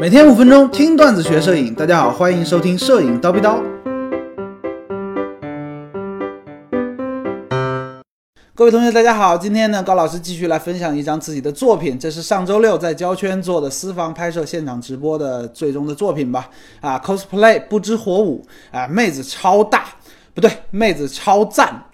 每天五分钟听段子学摄影，大家好，欢迎收听摄影叨逼叨。各位同学，大家好，今天呢，高老师继续来分享一张自己的作品，这是上周六在胶圈做的私房拍摄现场直播的最终的作品吧？啊，cosplay 不知火舞啊，妹子超大，不对，妹子超赞。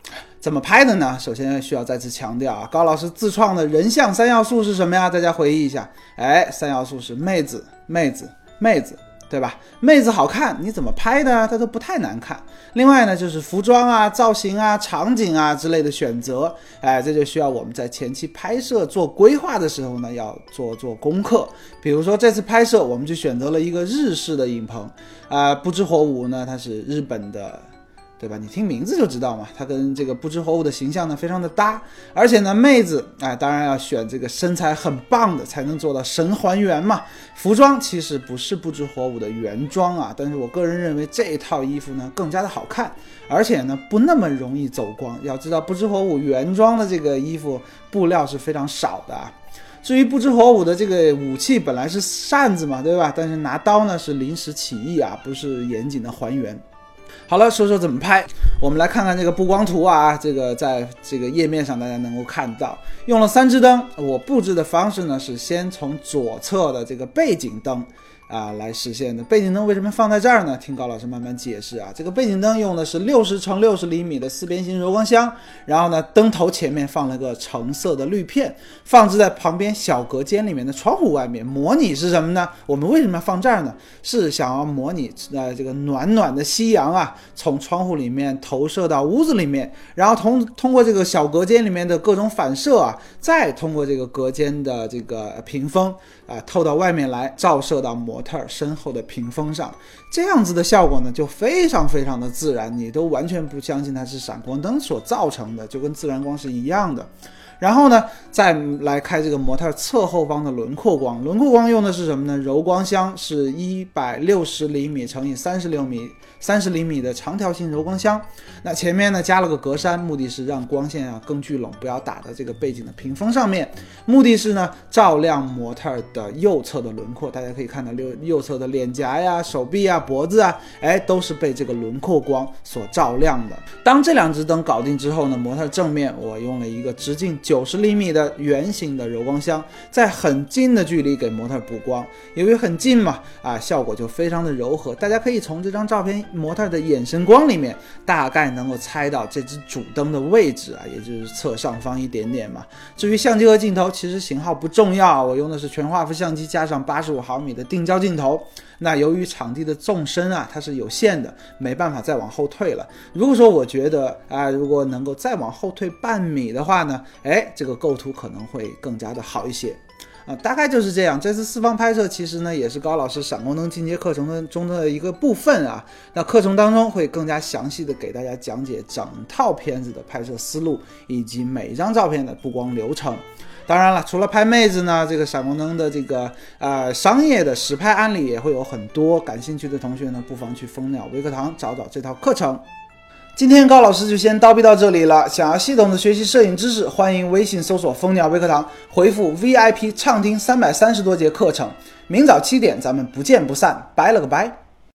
怎么拍的呢？首先需要再次强调啊，高老师自创的人像三要素是什么呀？大家回忆一下，哎，三要素是妹子、妹子、妹子，对吧？妹子好看，你怎么拍的它都不太难看。另外呢，就是服装啊、造型啊、场景啊之类的选择，哎，这就需要我们在前期拍摄做规划的时候呢，要做做功课。比如说这次拍摄，我们就选择了一个日式的影棚，啊，不知火舞呢，它是日本的。对吧？你听名字就知道嘛，它跟这个不知火舞的形象呢非常的搭，而且呢，妹子哎，当然要选这个身材很棒的，才能做到神还原嘛。服装其实不是不知火舞的原装啊，但是我个人认为这一套衣服呢更加的好看，而且呢不那么容易走光。要知道不知火舞原装的这个衣服布料是非常少的啊。至于不知火舞的这个武器本来是扇子嘛，对吧？但是拿刀呢是临时起意啊，不是严谨的还原。好了，说说怎么拍。我们来看看这个布光图啊，这个在这个页面上大家能够看到，用了三支灯。我布置的方式呢是先从左侧的这个背景灯。啊，来实现的背景灯为什么放在这儿呢？听高老师慢慢解释啊。这个背景灯用的是六十乘六十厘米的四边形柔光箱，然后呢，灯头前面放了个橙色的滤片，放置在旁边小隔间里面的窗户外面，模拟是什么呢？我们为什么要放这儿呢？是想要模拟呃这个暖暖的夕阳啊，从窗户里面投射到屋子里面，然后通通过这个小隔间里面的各种反射啊，再通过这个隔间的这个屏风啊，透到外面来，照射到模。模特身后的屏风上，这样子的效果呢，就非常非常的自然，你都完全不相信它是闪光灯所造成的，就跟自然光是一样的。然后呢，再来开这个模特侧后方的轮廓光，轮廓光用的是什么呢？柔光箱是一百六十厘米乘以三十六米，三十厘米的长条形柔光箱。那前面呢加了个格栅，目的是让光线啊更聚拢，不要打到这个背景的屏风上面。目的是呢照亮模特的右侧的轮廓，大家可以看到右右侧的脸颊呀、手臂啊、脖子啊，哎，都是被这个轮廓光所照亮的。当这两只灯搞定之后呢，模特正面我用了一个直径。九十厘米的圆形的柔光箱，在很近的距离给模特补光，由于很近嘛，啊，效果就非常的柔和。大家可以从这张照片模特的眼神光里面，大概能够猜到这只主灯的位置啊，也就是侧上方一点点嘛。至于相机和镜头，其实型号不重要，我用的是全画幅相机加上八十五毫米的定焦镜头。那由于场地的纵深啊，它是有限的，没办法再往后退了。如果说我觉得啊，如果能够再往后退半米的话呢，哎哎，这个构图可能会更加的好一些啊，大概就是这样。这次四方拍摄其实呢，也是高老师闪光灯进阶课程的中的一个部分啊。那课程当中会更加详细的给大家讲解整套片子的拍摄思路以及每一张照片的布光流程。当然了，除了拍妹子呢，这个闪光灯的这个呃商业的实拍案例也会有很多。感兴趣的同学呢，不妨去蜂鸟微课堂找找这套课程。今天高老师就先叨逼到这里了。想要系统的学习摄影知识，欢迎微信搜索蜂鸟微课堂，回复 VIP 畅听三百三十多节课程。明早七点，咱们不见不散。拜了个拜。